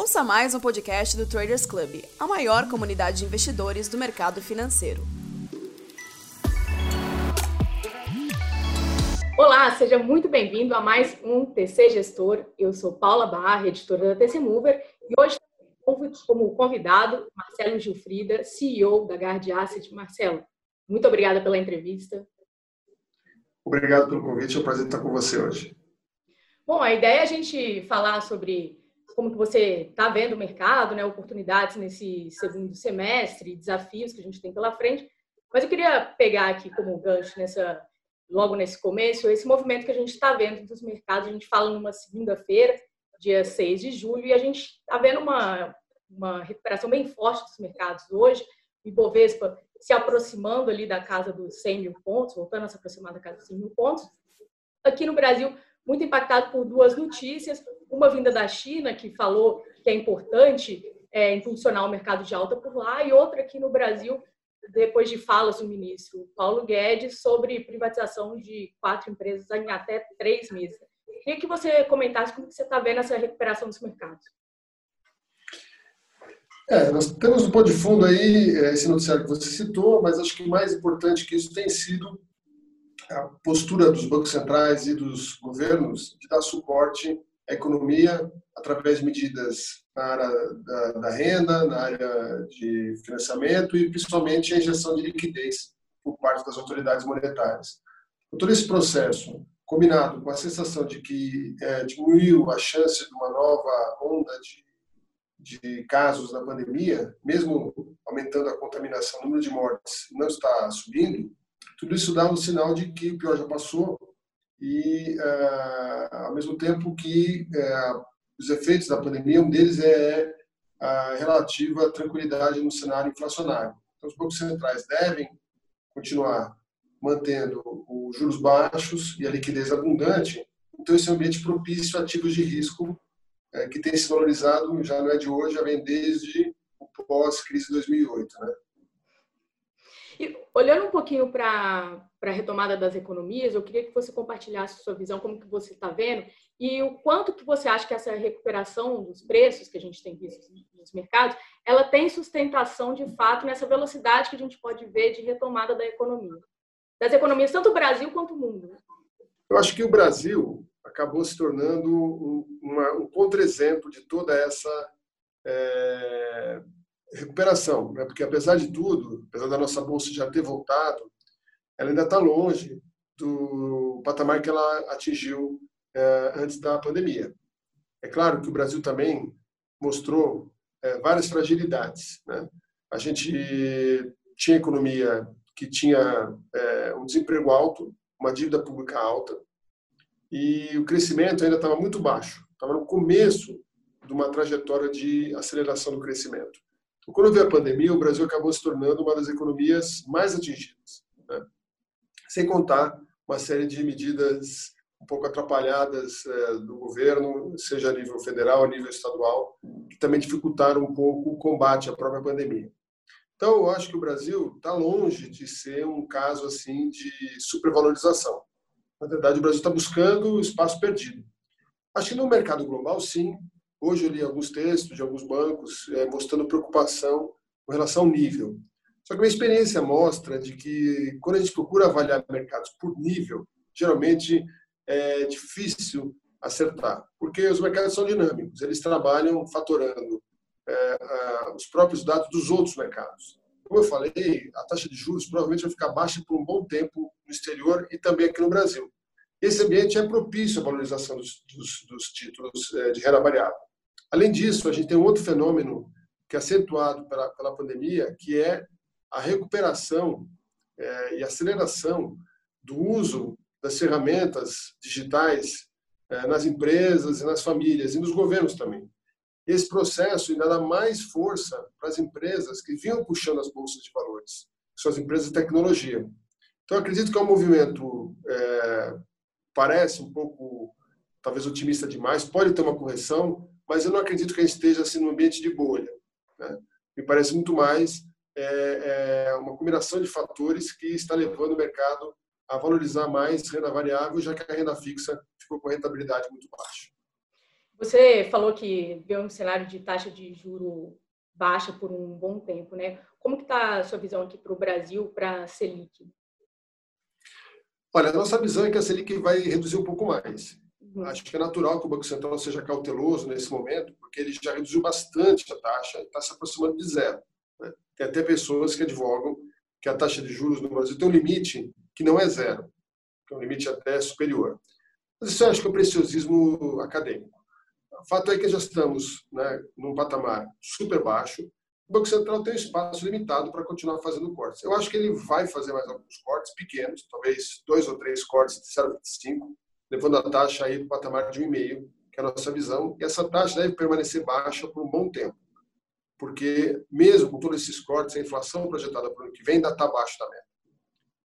Ouça mais um podcast do Traders Club, a maior comunidade de investidores do mercado financeiro. Olá, seja muito bem-vindo a mais um TC Gestor. Eu sou Paula Barra, editora da TC Mover, e hoje como convidado Marcelo Gilfrida, CEO da Guard Asset. Marcelo, muito obrigada pela entrevista. Obrigado pelo convite, é um prazer estar com você hoje. Bom, a ideia é a gente falar sobre como que você está vendo o mercado, né, oportunidades nesse segundo semestre, desafios que a gente tem pela frente. Mas eu queria pegar aqui como gancho nessa logo nesse começo, esse movimento que a gente está vendo dos mercados. A gente fala numa segunda-feira, dia 6 de julho, e a gente está vendo uma, uma recuperação bem forte dos mercados hoje. O Ibovespa se aproximando ali da casa dos 100 mil pontos, voltando a se aproximar da casa dos 100 mil pontos. Aqui no Brasil, muito impactado por duas notícias. Uma vinda da China, que falou que é importante é, impulsionar o mercado de alta por lá, e outra aqui no Brasil, depois de falas do ministro Paulo Guedes sobre privatização de quatro empresas em até três meses. Queria que você comentasse como você está vendo essa recuperação dos mercados. É, nós temos um pano de fundo aí, é, esse noticiário que você citou, mas acho que mais importante que isso tem sido a postura dos bancos centrais e dos governos de dar suporte à economia através de medidas na área da, da renda, na área de financiamento e principalmente a injeção de liquidez por parte das autoridades monetárias. Todo esse processo, combinado com a sensação de que é, diminuiu a chance de uma nova onda de, de casos da pandemia, mesmo aumentando a contaminação, o número de mortes não está subindo, tudo isso dá um sinal de que o pior já passou e, uh, ao mesmo tempo que uh, os efeitos da pandemia, um deles é a relativa tranquilidade no cenário inflacionário. Então, os bancos centrais devem continuar mantendo os juros baixos e a liquidez abundante. Então, esse é ambiente propício a ativos de risco é, que tem se valorizado, já não é de hoje, já vem desde o pós-crise de 2008. Né? E olhando um pouquinho para a retomada das economias, eu queria que você compartilhasse sua visão, como que você está vendo, e o quanto que você acha que essa recuperação dos preços que a gente tem visto nos mercados, ela tem sustentação de fato nessa velocidade que a gente pode ver de retomada da economia, das economias tanto o Brasil quanto o mundo. Eu acho que o Brasil acabou se tornando um, uma, um contra-exemplo de toda essa é, recuperação, né? porque apesar de tudo, apesar da nossa bolsa já ter voltado, ela ainda está longe do patamar que ela atingiu é, antes da pandemia. É claro que o Brasil também mostrou é, várias fragilidades. Né? A gente tinha economia que tinha é, um desemprego alto, uma dívida pública alta, e o crescimento ainda estava muito baixo. Estava no começo de uma trajetória de aceleração do crescimento. Quando veio a pandemia, o Brasil acabou se tornando uma das economias mais atingidas. Né? Sem contar uma série de medidas um pouco atrapalhadas é, do governo, seja a nível federal, a nível estadual, que também dificultaram um pouco o combate à própria pandemia. Então, eu acho que o Brasil está longe de ser um caso assim de supervalorização. Na verdade, o Brasil está buscando espaço perdido. Acho que no mercado global, sim, Hoje eu li alguns textos de alguns bancos é, mostrando preocupação com relação ao nível. Só que a minha experiência mostra de que quando a gente procura avaliar mercados por nível, geralmente é difícil acertar, porque os mercados são dinâmicos, eles trabalham fatorando é, a, os próprios dados dos outros mercados. Como eu falei, a taxa de juros provavelmente vai ficar baixa por um bom tempo no exterior e também aqui no Brasil. Esse ambiente é propício à valorização dos, dos, dos títulos é, de renda variável. Além disso, a gente tem um outro fenômeno que é acentuado pela, pela pandemia, que é a recuperação é, e aceleração do uso das ferramentas digitais é, nas empresas e nas famílias e nos governos também. Esse processo ainda dá mais força para as empresas que vinham puxando as bolsas de valores, que são as empresas de tecnologia. Então, acredito que é um movimento, é, parece um pouco, talvez otimista demais, pode ter uma correção, mas eu não acredito que a gente esteja assim num ambiente de bolha. Né? Me parece muito mais é, é uma combinação de fatores que está levando o mercado a valorizar mais renda variável, já que a renda fixa ficou com rentabilidade muito baixa. Você falou que vê um cenário de taxa de juro baixa por um bom tempo, né? Como que está a sua visão aqui para o Brasil, para a Selic? Olha, a nossa visão é que a Selic vai reduzir um pouco mais. Uhum. Acho que é natural que o Banco Central seja cauteloso nesse momento, porque ele já reduziu bastante a taxa e está se aproximando de zero. Né? Tem até pessoas que advogam que a taxa de juros no Brasil tem um limite que não é zero, que é um limite até superior. Mas isso eu acho que é um preciosismo acadêmico. O fato é que já estamos né, num patamar super baixo. O Banco Central tem um espaço limitado para continuar fazendo cortes. Eu acho que ele vai fazer mais alguns cortes pequenos, talvez dois ou três cortes de 0,25, levando a taxa aí para o patamar de 1,5, que é a nossa visão. E essa taxa deve permanecer baixa por um bom tempo, porque mesmo com todos esses cortes, a inflação projetada para o ano que vem ainda está abaixo da meta.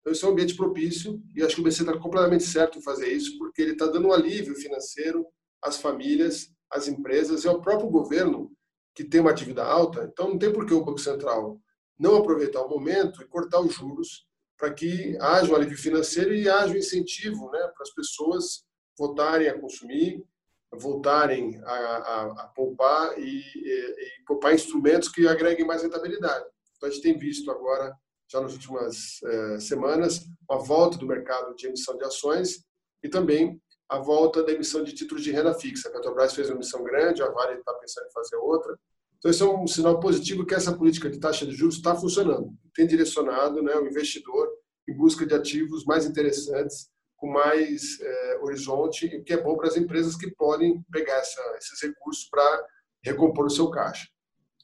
Então, esse é um ambiente propício e acho que o BC está completamente certo em fazer isso, porque ele está dando um alívio financeiro às famílias as empresas e ao próprio governo, que tem uma dívida alta. Então, não tem por que o Banco Central não aproveitar o momento e cortar os juros para que haja um alívio financeiro e haja um incentivo né, para as pessoas voltarem a consumir, voltarem a, a, a poupar e, e, e, poupar instrumentos que agreguem mais rentabilidade. Então, a gente tem visto agora, já nas últimas eh, semanas, a volta do mercado de emissão de ações e também a volta da emissão de títulos de renda fixa. A Petrobras fez uma emissão grande, a Vale está pensando em fazer outra. Então, isso é um sinal positivo que essa política de taxa de juros está funcionando. Tem direcionado né, o investidor em busca de ativos mais interessantes, com mais é, horizonte, o que é bom para as empresas que podem pegar essa, esses recursos para recompor o seu caixa.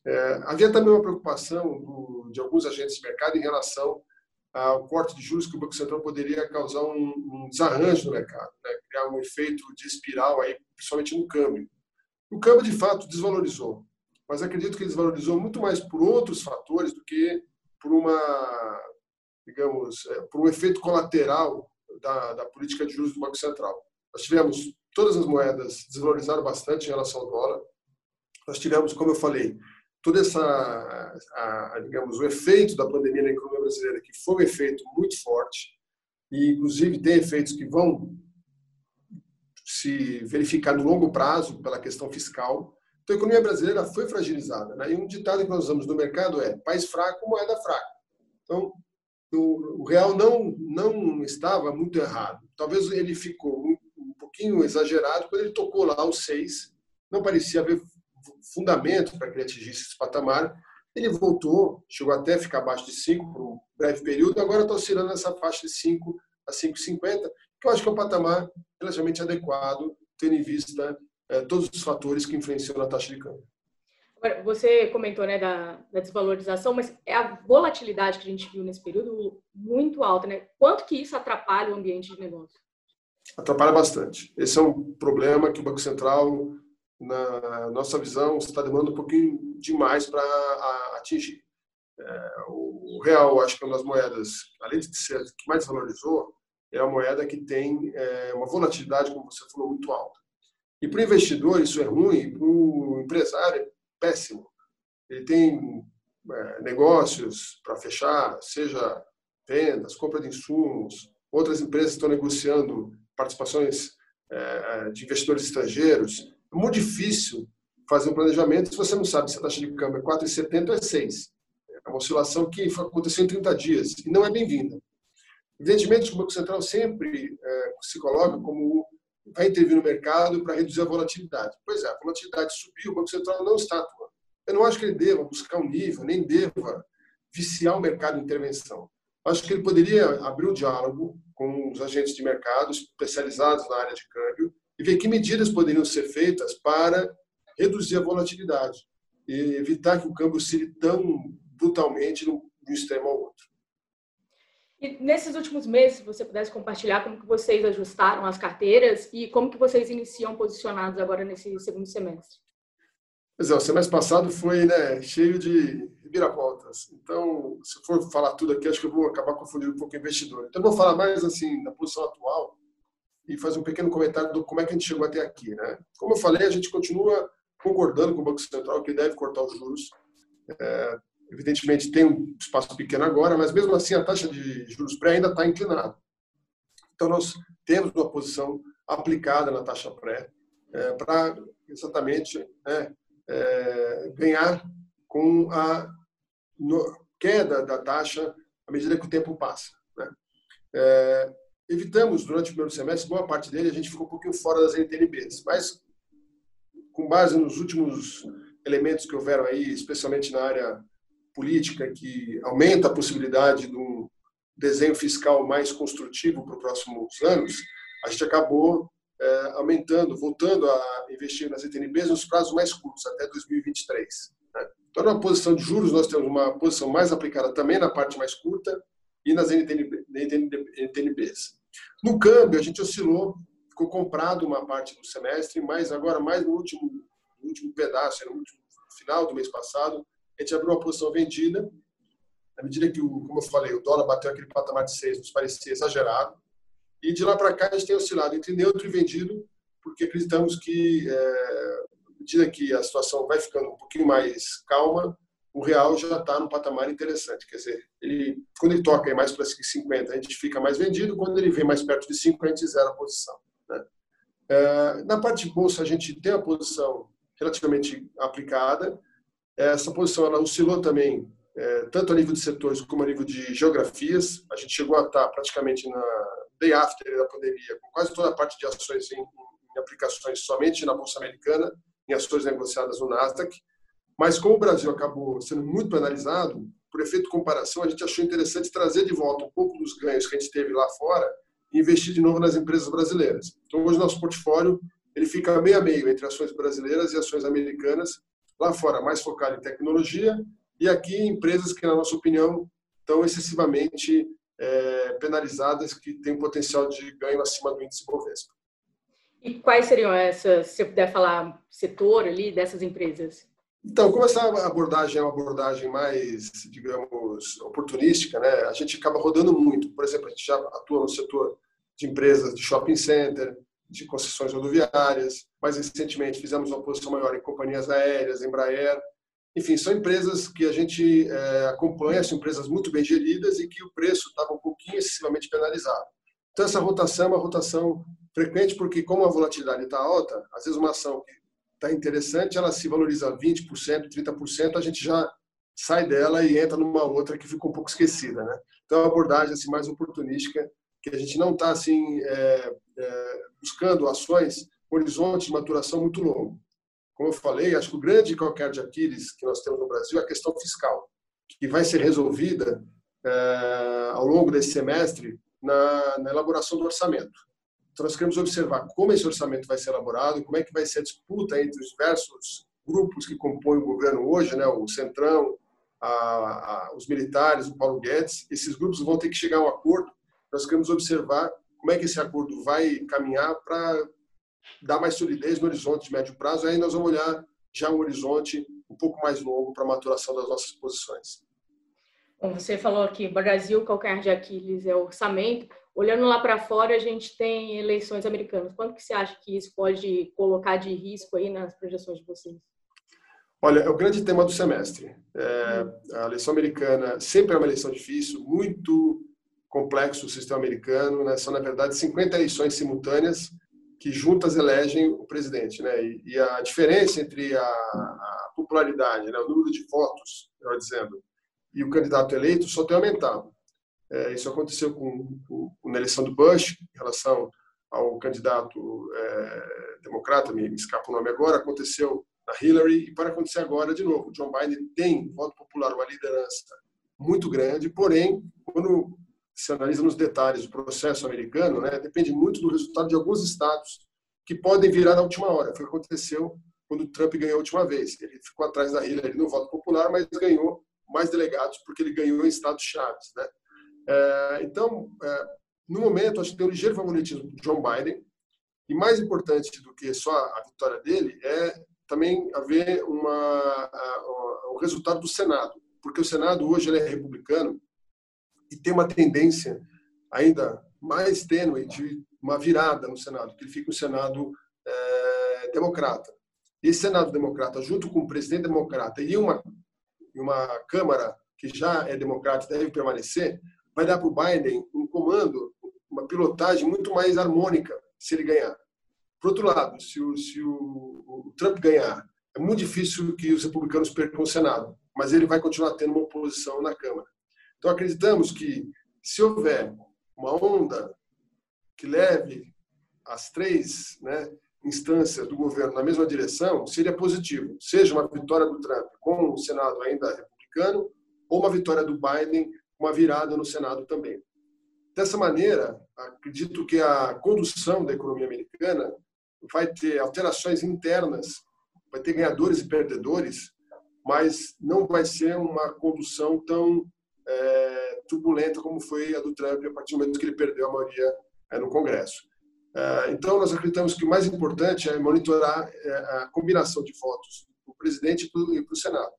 É, havia também uma preocupação do, de alguns agentes de mercado em relação ao corte de juros que o Banco Central poderia causar um, um desarranjo no mercado, né? criar um efeito de espiral, aí, principalmente no câmbio. O câmbio, de fato, desvalorizou, mas acredito que desvalorizou muito mais por outros fatores do que por uma, digamos, é, por um efeito colateral da, da política de juros do Banco Central. Nós tivemos todas as moedas desvalorizaram bastante em relação ao dólar. Nós tivemos, como eu falei, toda essa, a, digamos, o efeito da pandemia na economia brasileira, que foi um efeito muito forte, e inclusive tem efeitos que vão se verificar no longo prazo pela questão fiscal. Então, a economia brasileira foi fragilizada. Né? E um ditado que nós usamos no mercado é: país fraco, moeda fraca. Então, o, real não, não estava muito errado. Talvez ele ficou um, pouquinho exagerado quando ele tocou lá os seis. Não parecia haver fundamento para que ele atingisse esse patamar. Ele voltou, chegou até ficar abaixo de 5 por um breve período, agora está oscilando nessa faixa de 5 a 5,50, que eu acho que é um patamar relativamente adequado, tendo em vista é, todos os fatores que influenciam na taxa de câmbio. Agora, você comentou né, da, da, desvalorização, mas é a volatilidade que a gente viu nesse período muito alta, né? Quanto que isso atrapalha o ambiente de negócio? Atrapalha bastante. Esse é um problema que o Banco Central na nossa visão, está demorando um pouquinho demais para atingir. É, o real, acho que é uma das moedas, além de ser a que mais valorizou, é a moeda que tem é, uma volatilidade, como você falou, muito alta. E para o investidor isso é ruim, para o empresário é péssimo. Ele tem é, negócios para fechar, seja vendas, compra de insumos, outras empresas estão negociando participações é, de investidores estrangeiros. É muito difícil fazer um planejamento se você não sabe se a taxa de câmbio é 4,70 ou é 6. É uma oscilação que aconteceu em 30 dias e não é bem-vinda. Evidentemente, o Banco Central sempre é, se coloca como vai intervir no mercado para reduzir a volatilidade. Pois é, a volatilidade subiu, o Banco Central não está atuando. Eu não acho que ele deva buscar um nível, nem deva viciar o mercado em intervenção. Acho que ele poderia abrir um diálogo com os agentes de mercado especializados na área de câmbio e ver que medidas poderiam ser feitas para reduzir a volatilidade e evitar que o câmbio oscile tão brutalmente de um extremo ao outro. E nesses últimos meses, se você pudesse compartilhar como que vocês ajustaram as carteiras e como que vocês iniciam posicionados agora nesse segundo semestre? Pois é, o semestre passado foi né, cheio de viravoltas. Então, se for falar tudo aqui, acho que eu vou acabar confundindo um pouco o investidor. Então, vou falar mais assim da posição atual e fazer um pequeno comentário do como é que a gente chegou até aqui. Né? Como eu falei, a gente continua concordando com o Banco Central que deve cortar os juros. É, evidentemente, tem um espaço pequeno agora, mas mesmo assim a taxa de juros pré ainda está inclinada. Então, nós temos uma posição aplicada na taxa pré. é, para exatamente é, é, ganhar com a no, queda da taxa à medida que o tempo passa. Né? É, evitamos, durante o primeiro semestre, boa parte dele, a gente ficou um pouquinho fora das NTNBs, mas com base nos últimos elementos que houveram aí, especialmente na área política, que aumenta a possibilidade de um desenho fiscal mais construtivo para os próximos anos, a gente acabou é, aumentando, voltando a investir nas ETNBs nos prazos mais curtos, até 2023. Né? Então, na posição de juros, nós temos uma posição mais aplicada também na parte mais curta e nas NTNB, NTNBs. No câmbio, a gente oscilou, ficou comprado uma parte do semestre, mas agora, mais no último, no último pedaço, no último final do mês passado, a gente abriu uma posição vendida, na medida que, o, como eu falei, o dólar bateu aquele patamar de 6, nos parecia exagerado, e de lá para cá a gente tem oscilado entre neutro e vendido, porque acreditamos que, é, medida que a situação vai ficando um pouquinho mais calma, o real já está num patamar interessante. Quer dizer, ele, quando ele toca mais para 50, a gente fica mais vendido, quando ele vem mais perto de 5, a gente zera a posição. Né? É, na parte de bolsa, a gente tem a posição relativamente aplicada. Essa posição ela oscilou também, é, tanto a nível de setores como a nível de geografias. A gente chegou a estar praticamente na day after da pandemia, com quase toda a parte de ações em, em aplicações somente na Bolsa Americana, em ações negociadas no Nasdaq. Mas como o Brasil acabou sendo muito penalizado, por efeito comparação, a gente achou interessante trazer de volta um pouco dos ganhos que a gente teve lá fora e investir de novo nas empresas brasileiras. Então, hoje, nosso portfólio ele fica meio a meio entre ações brasileiras e ações americanas, lá fora mais focado em tecnologia e aqui empresas que, na nossa opinião, estão excessivamente é, penalizadas, que têm um potencial de ganho acima do índice Bovespa. E quais seriam essas, se você puder falar, setor ali dessas empresas? Então, como essa abordagem é uma abordagem mais, digamos, oportunística, né? A gente acaba rodando muito. Por exemplo, a gente já atua no setor de empresas de shopping center, de concessões rodoviárias. Mais recentemente, fizemos uma posição maior em companhias aéreas, Embraer. Enfim, são empresas que a gente é, acompanha, são empresas muito bem geridas e que o preço estava um pouquinho excessivamente penalizado. Então, essa rotação é uma rotação frequente, porque como a volatilidade está alta, às vezes uma ação que está interessante, ela se valoriza 20%, 30%, a gente já sai dela e entra numa outra que ficou um pouco esquecida. Né? Então, é uma abordagem assim, mais oportunística, que a gente não está assim, é, é, buscando ações horizonte de maturação muito longo. Como eu falei, acho que o grande calcanhar de Aquiles que nós temos no Brasil é a questão fiscal, que vai ser resolvida é, ao longo desse semestre na, na elaboração do orçamento. Então, nós queremos observar como esse orçamento vai ser elaborado, como é que vai ser a disputa entre os diversos grupos que compõem o governo hoje, né, o Centrão, a, a, os militares, o Paulo Guedes. Esses grupos vão ter que chegar a um acordo. Nós queremos observar como é que esse acordo vai caminhar para dar mais solidez no horizonte de médio prazo. Aí nós vamos olhar já um horizonte um pouco mais longo para a maturação das nossas posições. Bom, você falou que Brasil, calcanhar de Aquiles é orçamento. Olhando lá para fora, a gente tem eleições americanas. Quanto que você acha que isso pode colocar de risco aí nas projeções de vocês? Olha, é o grande tema do semestre. É, a eleição americana sempre é uma eleição difícil, muito complexo o sistema americano. Né? São, na verdade, 50 eleições simultâneas que juntas elegem o presidente. Né? E, e a diferença entre a, a popularidade, né? o número de votos, melhor dizendo, e o candidato eleito só tem aumentado. É, isso aconteceu com, com, com, na eleição do Bush, em relação ao candidato é, democrata, me, me escapa o nome agora, aconteceu na Hillary e para acontecer agora de novo. John Biden tem voto popular, uma liderança muito grande, porém, quando se analisa nos detalhes o processo americano, né, depende muito do resultado de alguns estados que podem virar na última hora. Foi o que aconteceu quando o Trump ganhou a última vez. Ele ficou atrás da Hillary no voto popular, mas ganhou mais delegados porque ele ganhou em estados chaves, né? É, então, é, no momento, acho que tem um ligeiro favoritismo do John Biden, e mais importante do que só a vitória dele é também haver uma, o resultado do Senado, porque o Senado hoje é republicano e tem uma tendência ainda mais tênue de uma virada no Senado, que ele fica um Senado é, democrata. Esse Senado democrata, junto com o presidente democrata e uma, uma Câmara que já é democrata deve permanecer, vai dar para o Biden um comando, uma pilotagem muito mais harmônica se ele ganhar. Por outro lado, se o, se o, o Trump ganhar, é muito difícil que os republicanos percam o Senado, mas ele vai continuar tendo uma oposição na Câmara. Então, acreditamos que, se houver uma onda que leve as três né, instâncias do governo na mesma direção, seria positivo. Seja uma vitória do Trump com o Senado ainda republicano, ou uma vitória do Biden, uma virada no Senado também. Dessa maneira, acredito que a condução da economia americana vai ter alterações internas, vai ter ganhadores e perdedores, mas não vai ser uma condução tão é, turbulenta como foi a do Trump a partir do momento que ele perdeu a maioria é, no Congresso. É, então, nós acreditamos que o mais importante é monitorar é, a combinação de votos do presidente e para o Senado.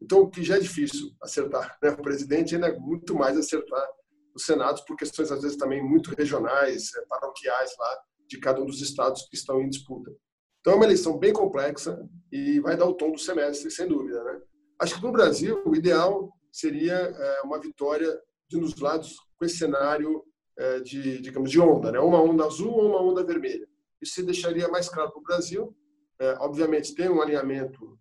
Então, o que já é difícil acertar né? o presidente, ainda é muito mais acertar os senados por questões, às vezes, também muito regionais, é, paroquiais lá, de cada um dos estados que estão em disputa. Então, é uma eleição bem complexa e vai dar o tom do semestre, sem dúvida. Né? Acho que no Brasil, o ideal seria é, uma vitória de nos lados com esse cenário é, de, digamos, de onda, né? uma onda azul ou uma onda vermelha. Isso se deixaria mais claro para o Brasil. É, obviamente, tem um alinhamento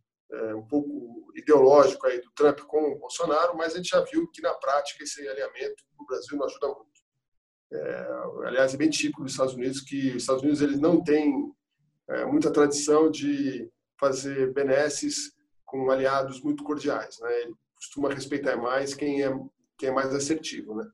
um pouco ideológico aí do Trump com o Bolsonaro, mas a gente já viu que, na prática, esse alinhamento no Brasil não ajuda muito. É, aliás, é bem típico dos Estados Unidos que os Estados Unidos eles não têm é, muita tradição de fazer benesses com aliados muito cordiais. Né? Costuma respeitar mais quem é, quem é mais assertivo. Né?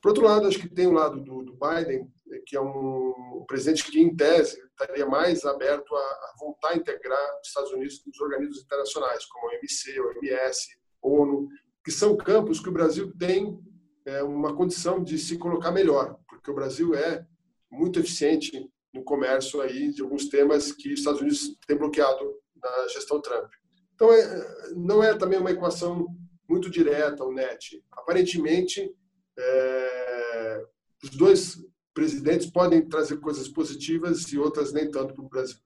Por outro lado, acho que tem o lado do, do Biden, que é um presidente que, em tese, estaria mais aberto a, a, voltar a integrar os Estados Unidos nos organismos internacionais, como a OMC, OMS, ONU, que são campos que o Brasil tem é, uma condição de se colocar melhor, porque o Brasil é muito eficiente no comércio aí de alguns temas que os Estados Unidos têm bloqueado na gestão Trump. Então, é, não é também uma equação muito direta o net. Aparentemente, é, os dois presidentes podem trazer coisas positivas e outras nem tanto para o Brasil.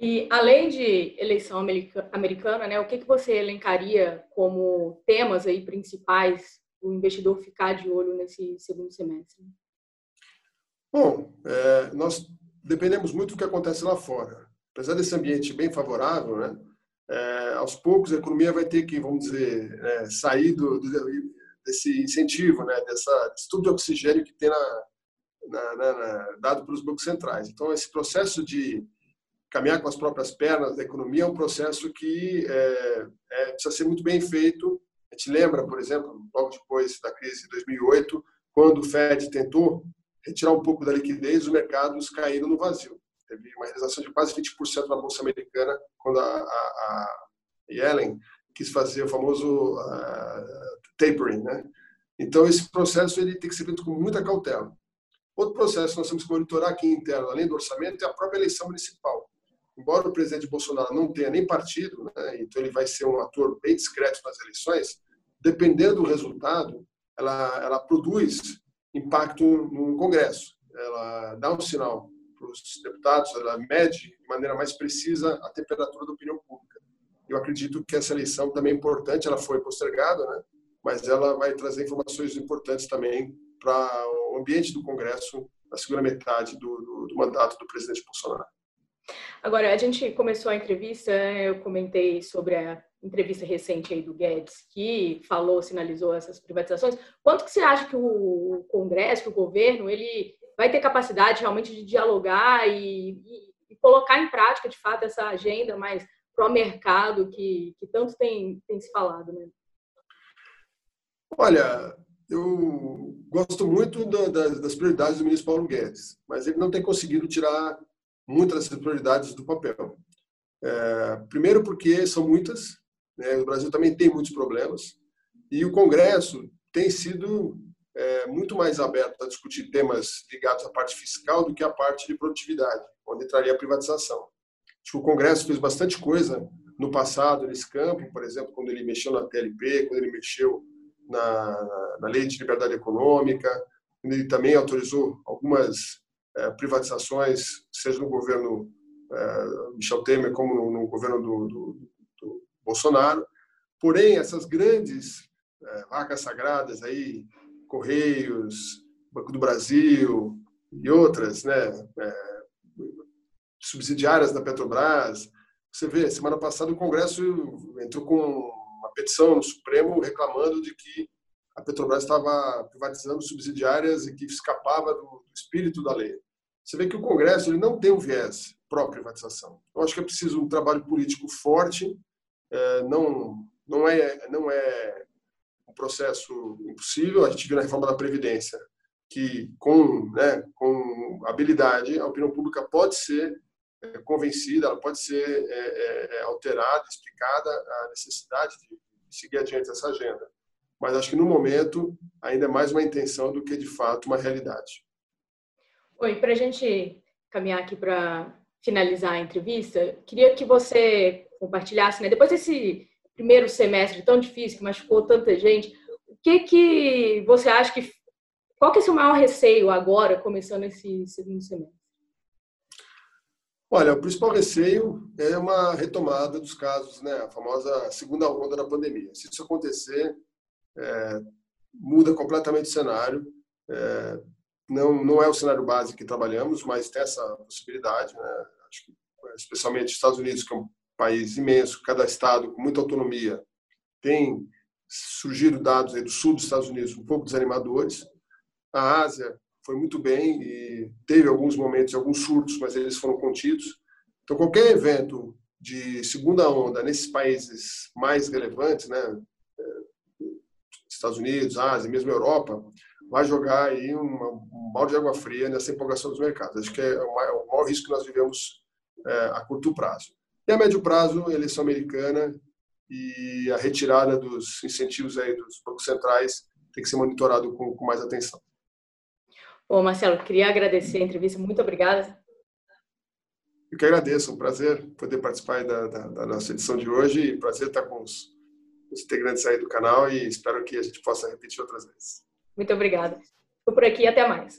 E além de eleição americana, né, o que, que você elencaria como temas aí principais o investidor ficar de olho nesse segundo semestre? Bom, é, nós dependemos muito do que acontece lá fora. Apesar desse ambiente bem favorável, né, é, aos poucos a economia vai ter que, vamos dizer, é, sair do, do, desse incentivo, né, dessa, desse tubo de oxigênio que tem na, na, na, dado pelos bancos centrais. Então, esse processo de caminhar com as próprias pernas da economia é um processo que é, é, precisa ser muito bem feito a gente lembra, por exemplo, logo depois da crise de 2008, quando o Fed tentou retirar um pouco da liquidez, os mercados caíram no vazio. Teve uma realização de quase 20% na Bolsa Americana quando a, a, a Yellen quis fazer o famoso uh, tapering. Né? Então, esse processo ele tem que ser feito com muita cautela. Outro processo que nós temos que monitorar aqui interno, além do orçamento, é a própria eleição municipal embora o presidente Bolsonaro não tenha nem partido, né, então ele vai ser um ator bem discreto nas eleições, dependendo do resultado, ela, ela produz impacto no Congresso. Ela dá um sinal para os deputados, ela mede de maneira mais precisa a temperatura da opinião pública. Eu acredito que essa eleição também é importante, ela foi postergada, né, mas ela vai trazer informações importantes também para o ambiente do Congresso na segunda metade do, do, do mandato do presidente Bolsonaro. Agora, a gente começou a entrevista, eu comentei sobre a entrevista recente aí do Guedes, que falou, sinalizou essas privatizações. Quanto que você acha que o Congresso, que o governo, ele vai ter capacidade realmente de dialogar e, e, e colocar em prática, de fato, essa agenda mais pró-mercado que, que tanto tem, tem se falado, né? Olha, eu gosto muito das prioridades do ministro Paulo Guedes, mas ele não tem conseguido tirar muitas das prioridades do papel. É, primeiro porque são muitas, né, o Brasil também tem muitos problemas, e o Congresso tem sido é, muito mais aberto a discutir temas ligados à parte fiscal do que à parte de produtividade, onde entraria a privatização. Acho que o Congresso fez bastante coisa no passado nesse campo, por exemplo, quando ele mexeu na TLP, quando ele mexeu na, na Lei de Liberdade Econômica, quando ele também autorizou algumas é, privatizações, seja no governo é, Michel Temer como no, no governo do, do, do, Bolsonaro. Porém, essas grandes é, vacas sagradas aí, Correios, Banco do Brasil e outras, né, subsidiárias da Petrobras. Você vê, semana passada o Congresso entrou com uma petição no Supremo reclamando de que a Petrobras estava privatizando subsidiárias e que escapava do espírito da lei. Você vê que o Congresso ele não tem um viés pró-privatização. Eu acho que é preciso um trabalho político forte, é, não, não, é, não é processo impossível. A gente viu na reforma da Previdência que, com, né, com habilidade, a opinião pública pode ser é, convencida, ela pode ser é, é, é alterada, explicada a necessidade de seguir adiante essa agenda. Mas acho que no momento ainda é mais uma intenção do que de fato uma realidade. Oi, para a gente caminhar aqui para finalizar a entrevista, queria que você compartilhasse, né, depois desse primeiro semestre tão difícil que machucou tanta gente, o que que você acha que qual que é o seu maior receio agora, começando esse segundo semestre? Olha, o principal receio é uma retomada dos casos, né? A famosa segunda onda da pandemia. Se isso acontecer, é, muda completamente o cenário. É, não, não é o cenário básico que trabalhamos, mas tem essa possibilidade, né? Acho que, especialmente Estados Unidos, que é um país imenso, cada estado com muita autonomia, tem surgido dados do sul dos Estados Unidos um pouco desanimadores. A Ásia foi muito bem e teve alguns momentos, alguns surtos, mas eles foram contidos. Então, qualquer evento de segunda onda nesses países mais relevantes, né, Estados Unidos, Ásia, mesmo Europa, vai jogar aí uma, um balde de água fria nessa empolgação dos mercados. Acho que é o maior, o maior risco que nós vivemos é, a curto prazo. E a médio prazo, a eleição americana e a retirada dos incentivos aí dos bancos centrais tem que ser monitorado com, com mais atenção. Bom, Marcelo, queria agradecer a entrevista. Muito obrigada. Eu que agradeço. Um prazer poder participar da, da, da nossa edição de hoje e prazer estar com os, os integrantes aí do canal e espero que a gente possa repetir outras vezes. Muito obrigada. Estou por aqui e até mais.